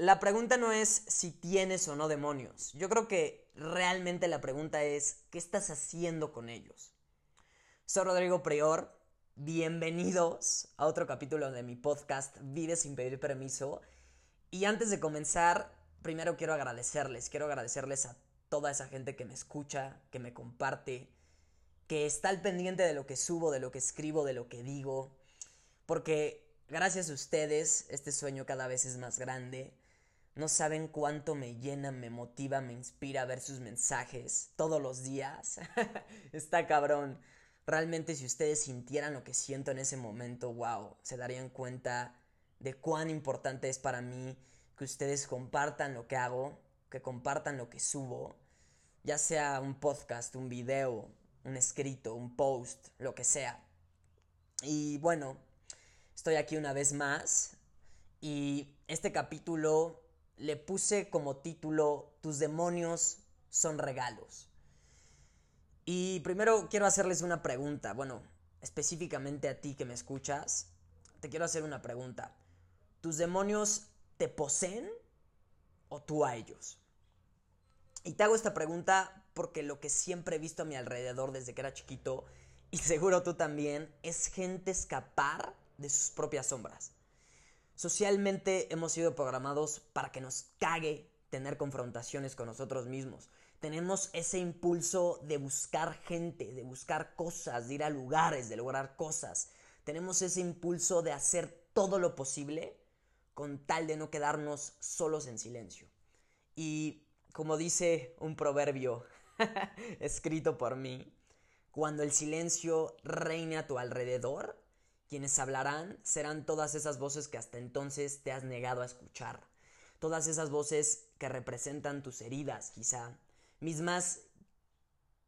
la pregunta no es si tienes o no demonios. Yo creo que realmente la pregunta es, ¿qué estás haciendo con ellos? Soy Rodrigo Prior. Bienvenidos a otro capítulo de mi podcast Vive sin pedir permiso. Y antes de comenzar, primero quiero agradecerles. Quiero agradecerles a toda esa gente que me escucha, que me comparte, que está al pendiente de lo que subo, de lo que escribo, de lo que digo. Porque gracias a ustedes, este sueño cada vez es más grande. No saben cuánto me llena, me motiva, me inspira ver sus mensajes todos los días. Está cabrón. Realmente si ustedes sintieran lo que siento en ese momento, wow, se darían cuenta de cuán importante es para mí que ustedes compartan lo que hago, que compartan lo que subo, ya sea un podcast, un video, un escrito, un post, lo que sea. Y bueno, estoy aquí una vez más y este capítulo le puse como título Tus demonios son regalos. Y primero quiero hacerles una pregunta, bueno, específicamente a ti que me escuchas, te quiero hacer una pregunta. ¿Tus demonios te poseen o tú a ellos? Y te hago esta pregunta porque lo que siempre he visto a mi alrededor desde que era chiquito, y seguro tú también, es gente escapar de sus propias sombras. Socialmente hemos sido programados para que nos cague tener confrontaciones con nosotros mismos. Tenemos ese impulso de buscar gente, de buscar cosas, de ir a lugares, de lograr cosas. Tenemos ese impulso de hacer todo lo posible con tal de no quedarnos solos en silencio. Y como dice un proverbio escrito por mí, cuando el silencio reine a tu alrededor, quienes hablarán serán todas esas voces que hasta entonces te has negado a escuchar. Todas esas voces que representan tus heridas, quizá. Mismas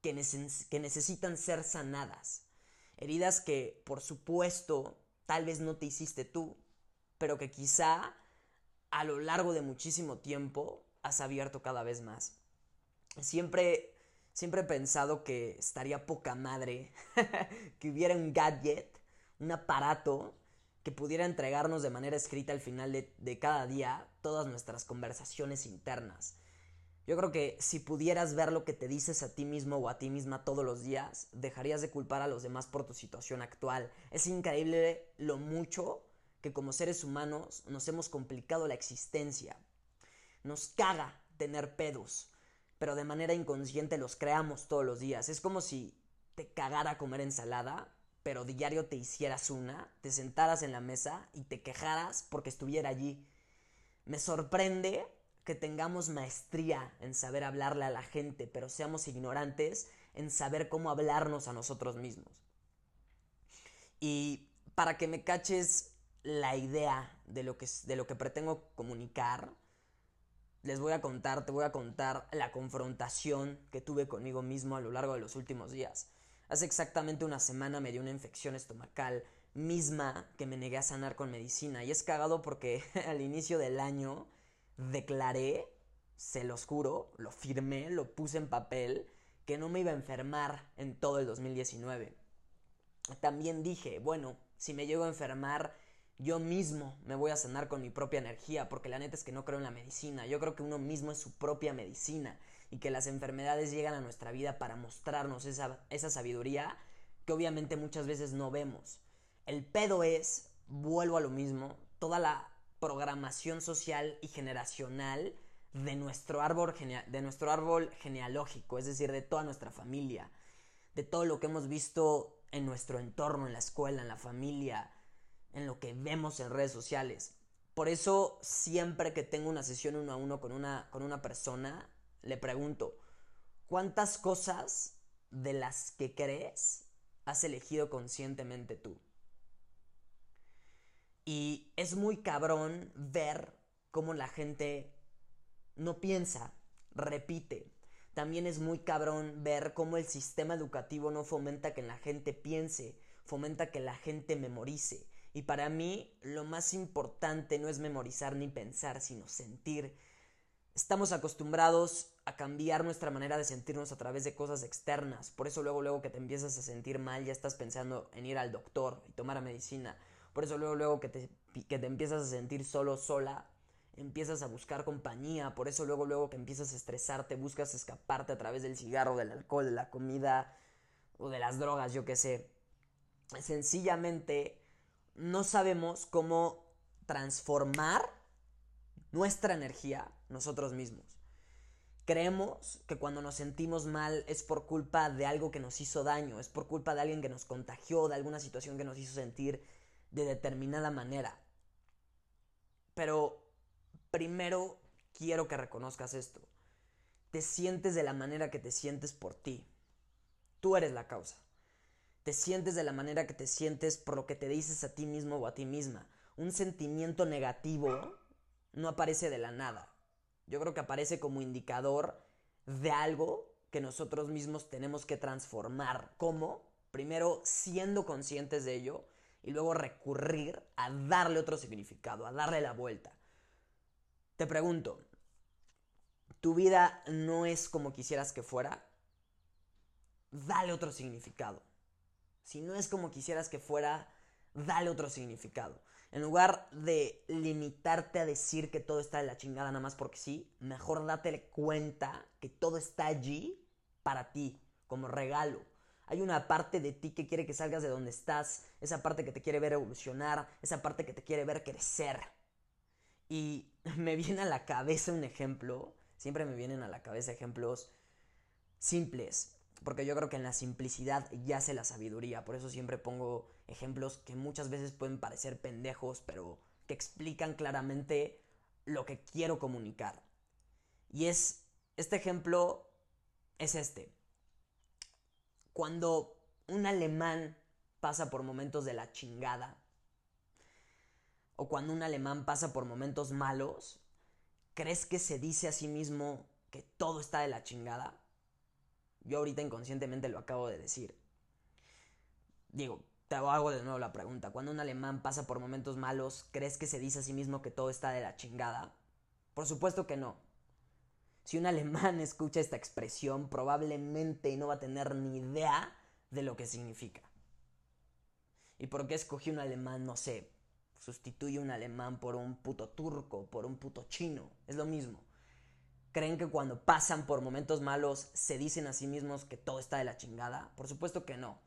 que, necesitan ser sanadas. Heridas que, por supuesto, tal vez no te hiciste tú, pero que quizá a lo largo de muchísimo tiempo has abierto cada vez más. Siempre, siempre he pensado que estaría poca madre que hubiera un gadget un aparato que pudiera entregarnos de manera escrita al final de, cada día todas nuestras conversaciones internas. Yo creo que si pudieras ver lo que te dices a ti mismo o a ti misma todos los días, dejarías de culpar a los demás por tu situación actual. Es increíble lo mucho que como seres humanos nos hemos complicado la existencia. Nos caga tener pedos, pero de manera inconsciente los creamos todos los días. Es como si te cagara comer ensalada, pero diario te hicieras una, te sentaras en la mesa y te quejaras porque estuviera allí. Me sorprende que tengamos maestría en saber hablarle a la gente, pero seamos ignorantes en saber cómo hablarnos a nosotros mismos. Y para que me caches la idea de lo que, de lo que pretendo comunicar, les voy a contar, te voy a contar la confrontación que tuve conmigo mismo a lo largo de los últimos días. Hace exactamente una semana me dio una infección estomacal misma que me negué a sanar con medicina. Y es cagado porque al inicio del año declaré, se los juro, lo firmé, lo puse en papel, que no me iba a enfermar en todo el 2019. También dije, bueno, si me llego a enfermar, yo mismo me voy a sanar con mi propia energía, porque la neta es que no creo en la medicina. Yo creo que uno mismo es su propia medicina y que las enfermedades llegan a nuestra vida para mostrarnos esa, esa sabiduría que obviamente muchas veces no vemos. El pedo es, vuelvo a lo mismo, toda la programación social y generacional de nuestro árbol, de nuestro árbol genealógico, es decir, de toda nuestra familia, de todo lo que hemos visto en nuestro entorno, en la escuela, en la familia, en lo que vemos en redes sociales. Por eso siempre que tengo una sesión uno a uno con una, con una persona, le pregunto, ¿cuántas cosas de las que crees has elegido conscientemente tú? Y es muy cabrón ver cómo la gente no piensa, repite. También es muy cabrón ver cómo el sistema educativo no fomenta que la gente piense, fomenta que la gente memorice. Y para mí lo más importante no es memorizar ni pensar, sino sentir. Estamos acostumbrados a cambiar nuestra manera de sentirnos a través de cosas externas. Por eso luego, luego que te empiezas a sentir mal, ya estás pensando en ir al doctor y tomar medicina. Por eso luego, luego que te, que te empiezas a sentir solo, sola, empiezas a buscar compañía, por eso luego luego que empiezas a estresarte, buscas escaparte a través del cigarro, del alcohol, de la comida o de las drogas, yo qué sé. Sencillamente no sabemos cómo transformar nuestra energía nosotros mismos. Creemos que cuando nos sentimos mal es por culpa de algo que nos hizo daño, es por culpa de alguien que nos contagió, de alguna situación que nos hizo sentir de determinada manera. Pero primero quiero que reconozcas esto. Te sientes de la manera que te sientes por ti. Tú eres la causa. Te sientes de la manera que te sientes por lo que te dices a ti mismo o a ti misma. Un sentimiento negativo no aparece de la nada. Yo creo que aparece como indicador de algo que nosotros mismos tenemos que transformar. ¿Cómo? Primero siendo conscientes de ello y luego recurrir a darle otro significado, a darle la vuelta. Te pregunto, ¿tu vida no es como quisieras que fuera? Dale otro significado. Si no es como quisieras que fuera, dale otro significado. En lugar de limitarte a decir que todo está de la chingada nada más porque sí, mejor date cuenta que todo está allí para ti, como regalo. Hay una parte de ti que quiere que salgas de donde estás, esa parte que te quiere ver evolucionar, esa parte que te quiere ver crecer. Y me viene a la cabeza un ejemplo, siempre me vienen a la cabeza ejemplos simples, porque yo creo que en la simplicidad yace la sabiduría, por eso siempre pongo ejemplos que muchas veces pueden parecer pendejos, pero que explican claramente lo que quiero comunicar. Y es, este ejemplo es este. Cuando un alemán pasa por momentos de la chingada, o cuando un alemán pasa por momentos malos, ¿crees que se dice a sí mismo que todo está de la chingada? Yo ahorita inconscientemente lo acabo de decir. Digo, te hago de nuevo la pregunta. Cuando un alemán pasa por momentos malos, ¿crees que se dice a sí mismo que todo está de la chingada? Por supuesto que no. Si un alemán escucha esta expresión, probablemente no va a tener ni idea de lo que significa. ¿Y por qué escogí un alemán? No sé. Sustituye un alemán por un puto turco, por un puto chino. Es lo mismo. ¿Creen que cuando pasan por momentos malos se dicen a sí mismos que todo está de la chingada? Por supuesto que no.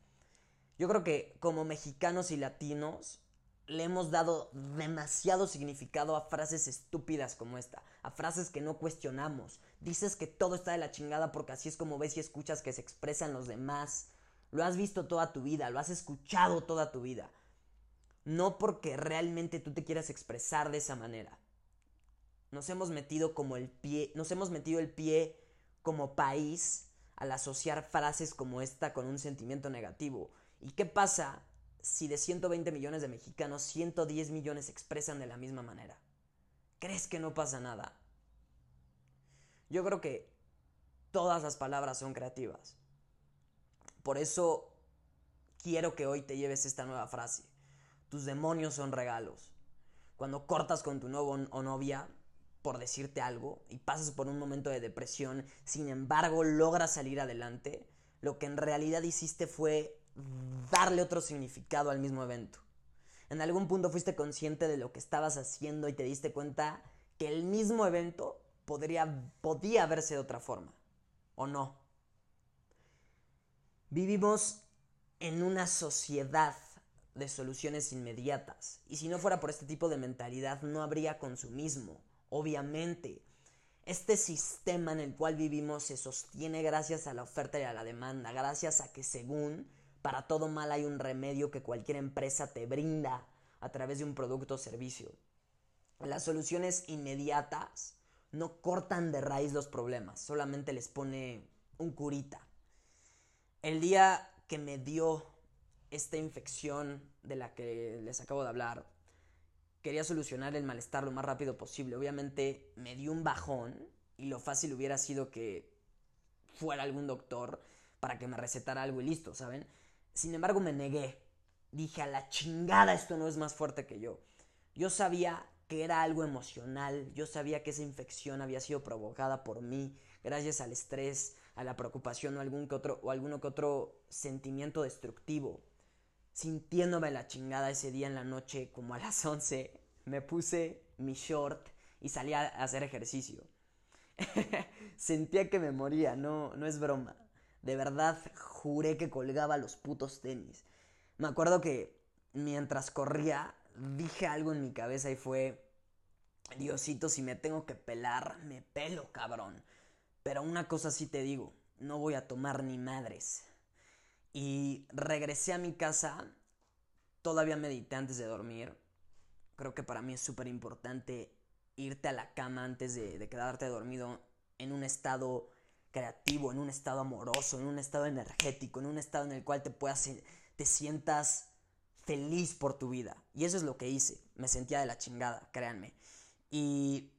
Yo creo que como mexicanos y latinos le hemos dado demasiado significado a frases estúpidas como esta, a frases que no cuestionamos. Dices que todo está de la chingada porque así es como ves y escuchas que se expresan los demás. Lo has visto toda tu vida, lo has escuchado toda tu vida. No porque realmente tú te quieras expresar de esa manera. Nos hemos metido como el pie, nos hemos metido el pie como país al asociar frases como esta con un sentimiento negativo. ¿Y qué pasa si de 120 millones de mexicanos, 110 millones se expresan de la misma manera? ¿Crees que no pasa nada? Yo creo que todas las palabras son creativas. Por eso quiero que hoy te lleves esta nueva frase. Tus demonios son regalos. Cuando cortas con tu nuevo o novia, por decirte algo, y pasas por un momento de depresión, sin embargo logras salir adelante, lo que en realidad hiciste fue darle otro significado al mismo evento. En algún punto fuiste consciente de lo que estabas haciendo y te diste cuenta que el mismo evento podría, podía verse de otra forma. ¿O no? Vivimos en una sociedad de soluciones inmediatas. Y si no fuera por este tipo de mentalidad, no habría consumismo. Obviamente, este sistema en el cual vivimos se sostiene gracias a la oferta y a la demanda, gracias a que según para todo mal hay un remedio que cualquier empresa te brinda a través de un producto o servicio. Las soluciones inmediatas no cortan de raíz los problemas, solamente les pone un curita. El día que me dio esta infección de la que les acabo de hablar, quería solucionar el malestar lo más rápido posible. Obviamente me dio un bajón y lo fácil hubiera sido que fuera algún doctor para que me recetara algo y listo, ¿saben? Sin embargo, me negué. Dije, a la chingada, esto no es más fuerte que yo. Yo sabía que era algo emocional, yo sabía que esa infección había sido provocada por mí, gracias al estrés, a la preocupación o algún que otro, o alguno que otro sentimiento destructivo. Sintiéndome la chingada ese día en la noche, como a las 11, me puse mi short y salía a hacer ejercicio. Sentía que me moría, no, no es broma. De verdad juré que colgaba los putos tenis. Me acuerdo que mientras corría dije algo en mi cabeza y fue, Diosito, si me tengo que pelar, me pelo, cabrón. Pero una cosa sí te digo, no voy a tomar ni madres. Y regresé a mi casa, todavía medité antes de dormir. Creo que para mí es súper importante irte a la cama antes de, quedarte dormido en un estado creativo, en un estado amoroso, en un estado energético, en un estado en el cual te puedas, te sientas feliz por tu vida. Y eso es lo que hice. Me sentía de la chingada, créanme. Y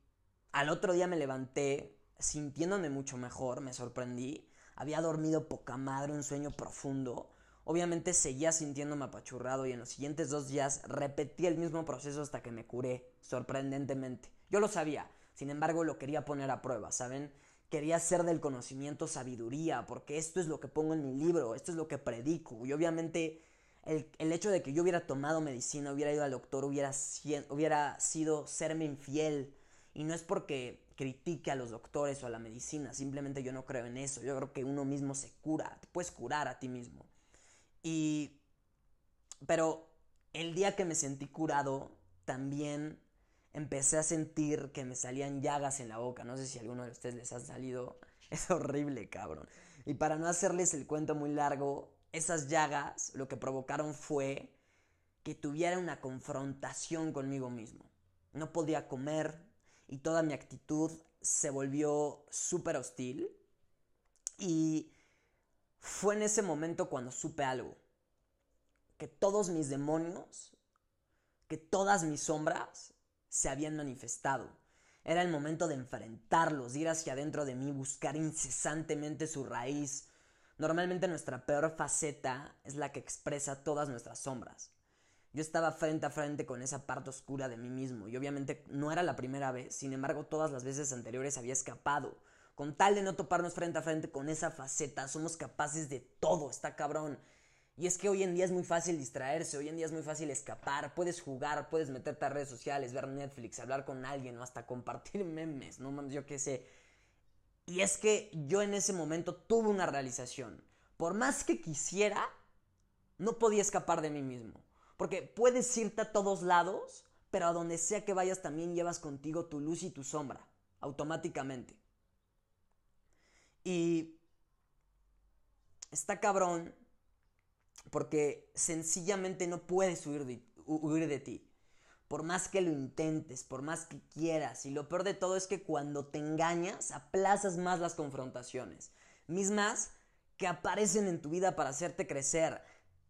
al otro día me levanté sintiéndome mucho mejor, me sorprendí. Había dormido poca madre, un sueño profundo. Obviamente seguía sintiéndome apachurrado y en los siguientes dos días repetí el mismo proceso hasta que me curé, sorprendentemente. Yo lo sabía, sin embargo lo quería poner a prueba, ¿saben? Quería hacer del conocimiento sabiduría, porque esto es lo que pongo en mi libro, esto es lo que predico. Y obviamente el, hecho de que yo hubiera tomado medicina, hubiera ido al doctor, hubiera, hubiera sido serme infiel. Y no es porque critique a los doctores o a la medicina, simplemente yo no creo en eso. Yo creo que uno mismo se cura, te puedes curar a ti mismo. Y... Pero el día que me sentí curado, también empecé a sentir que me salían llagas en la boca. No sé si a alguno de ustedes les ha salido. Es horrible, cabrón. Y para no hacerles el cuento muy largo, esas llagas lo que provocaron fue que tuviera una confrontación conmigo mismo. No podía comer y toda mi actitud se volvió súper hostil. Y fue en ese momento cuando supe algo. Que todos mis demonios, que todas mis sombras se habían manifestado. Era el momento de enfrentarlos, ir hacia adentro de mí, buscar incesantemente su raíz. Normalmente nuestra peor faceta es la que expresa todas nuestras sombras. Yo estaba frente a frente con esa parte oscura de mí mismo y obviamente no era la primera vez, sin embargo todas las veces anteriores había escapado. Con tal de no toparnos frente a frente con esa faceta, somos capaces de todo, está cabrón. Y es que hoy en día es muy fácil distraerse, hoy en día es muy fácil escapar, puedes jugar, puedes meterte a redes sociales, ver Netflix, hablar con alguien o hasta compartir memes, no mames, yo qué sé. Y es que yo en ese momento tuve una realización. Por más que quisiera, no podía escapar de mí mismo. Porque puedes irte a todos lados, pero a donde sea que vayas también llevas contigo tu luz y tu sombra, automáticamente. Y está cabrón porque sencillamente no puedes huir de, huir de ti. Por más que lo intentes, por más que quieras. Y lo peor de todo es que cuando te engañas, aplazas más las confrontaciones. Mismas que aparecen en tu vida para hacerte crecer.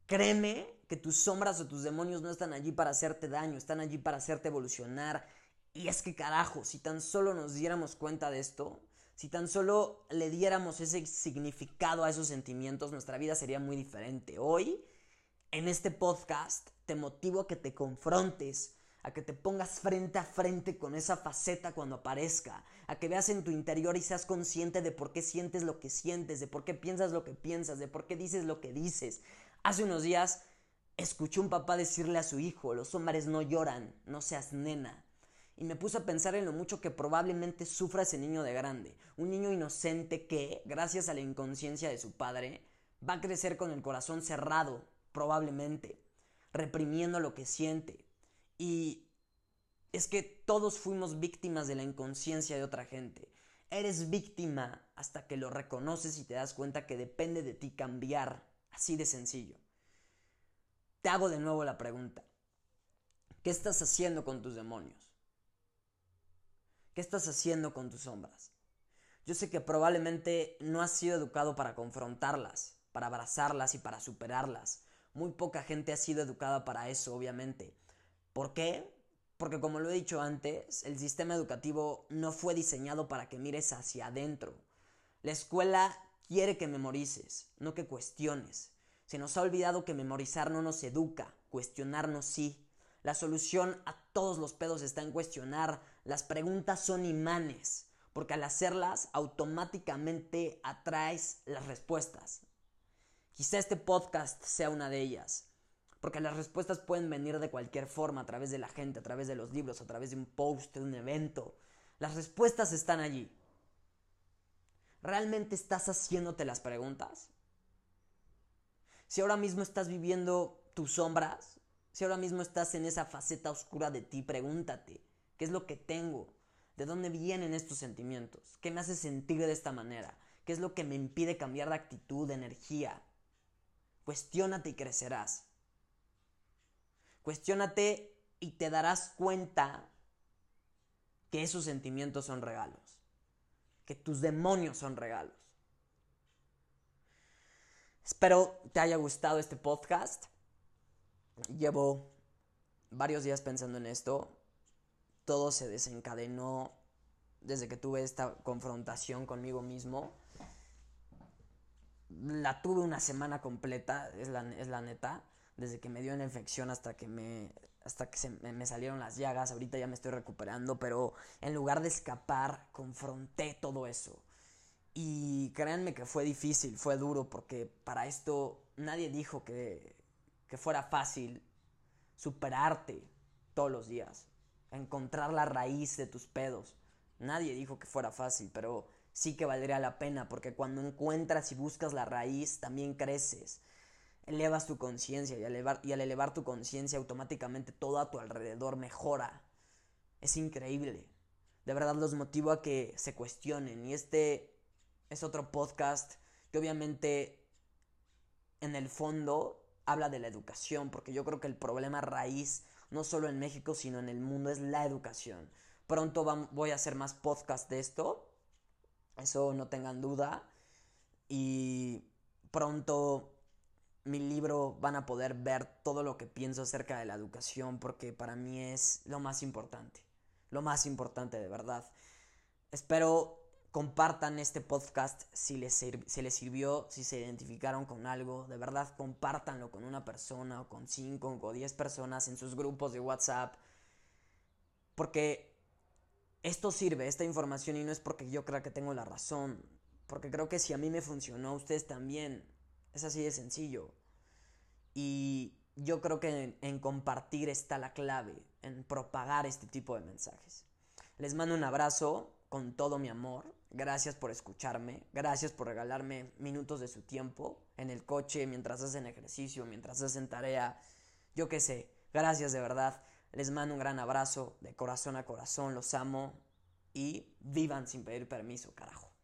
Créeme que tus sombras o tus demonios no están allí para hacerte daño, están allí para hacerte evolucionar. Y es que carajo, si tan solo nos diéramos cuenta de esto, si tan solo le diéramos ese significado a esos sentimientos, nuestra vida sería muy diferente. Hoy, en este podcast, te motivo a que te confrontes, a que te pongas frente a frente con esa faceta cuando aparezca, a que veas en tu interior y seas consciente de por qué sientes lo que sientes, de por qué piensas lo que piensas, de por qué dices lo que dices. Hace unos días escuché un papá decirle a su hijo, los hombres no lloran, no seas nena y me puse a pensar en lo mucho que probablemente sufra ese niño de grande. Un niño inocente que, gracias a la inconsciencia de su padre, va a crecer con el corazón cerrado, probablemente, reprimiendo lo que siente. Y es que todos fuimos víctimas de la inconsciencia de otra gente. Eres víctima hasta que lo reconoces y te das cuenta que depende de ti cambiar. Así de sencillo. Te hago de nuevo la pregunta. ¿Qué estás haciendo con tus demonios? ¿Qué estás haciendo con tus sombras? Yo sé que probablemente no has sido educado para confrontarlas, para abrazarlas y para superarlas. Muy poca gente ha sido educada para eso, obviamente. ¿Por qué? Porque como lo he dicho antes, el sistema educativo no fue diseñado para que mires hacia adentro. La escuela quiere que memorices, no que cuestiones. Se nos ha olvidado que memorizar no nos educa, cuestionarnos sí. La solución a todos los pedos está en cuestionar. Las preguntas son imanes, porque al hacerlas automáticamente atraes las respuestas. Quizá este podcast sea una de ellas. Porque las respuestas pueden venir de cualquier forma, a través de la gente, a través de los libros, a través de un post, de un evento. Las respuestas están allí. ¿Realmente estás haciéndote las preguntas? Si ahora mismo estás viviendo tus sombras, si ahora mismo estás en esa faceta oscura de ti, pregúntate, ¿qué es lo que tengo? ¿De dónde vienen estos sentimientos? ¿Qué me hace sentir de esta manera? ¿Qué es lo que me impide cambiar de actitud, de energía? Cuestiónate y crecerás. Cuestiónate y te darás cuenta que esos sentimientos son regalos. Que tus demonios son regalos. Espero te haya gustado este podcast. Llevo varios días pensando en esto. Todo se desencadenó desde que tuve esta confrontación conmigo mismo. La tuve una semana completa, es la, es la neta. Desde que me dio una infección hasta que me hasta que se me, salieron las llagas, ahorita ya me estoy recuperando, pero en lugar de escapar, confronté todo eso. Y créanme que fue difícil, fue duro, porque para esto nadie dijo que, que fuera fácil superarte todos los días, encontrar la raíz de tus pedos. Nadie dijo que fuera fácil, pero sí que valdría la pena, porque cuando encuentras y buscas la raíz, también creces elevas tu conciencia y, y al elevar tu conciencia automáticamente todo a tu alrededor mejora. Es increíble. De verdad los motivo a que se cuestionen. Y este es otro podcast que obviamente en el fondo habla de la educación, porque yo creo que el problema raíz, no solo en México, sino en el mundo, es la educación. Pronto voy a hacer más podcast de esto, eso no tengan duda. Y pronto mi libro van a poder ver todo lo que pienso acerca de la educación porque para mí es lo más importante, lo más importante de verdad. Espero compartan este podcast si les, si les sirvió, si se identificaron con algo, de verdad compártanlo con una persona o con cinco o diez personas en sus grupos de WhatsApp porque esto sirve, esta información y no es porque yo crea que tengo la razón, porque creo que si a mí me funcionó, ustedes también es así de sencillo. Y yo creo que en, compartir está la clave, en propagar este tipo de mensajes. Les mando un abrazo con todo mi amor. Gracias por escucharme. Gracias por regalarme minutos de su tiempo en el coche, mientras hacen ejercicio, mientras hacen tarea. Yo qué sé. Gracias de verdad. Les mando un gran abrazo de corazón a corazón. Los amo. Y vivan sin pedir permiso, carajo.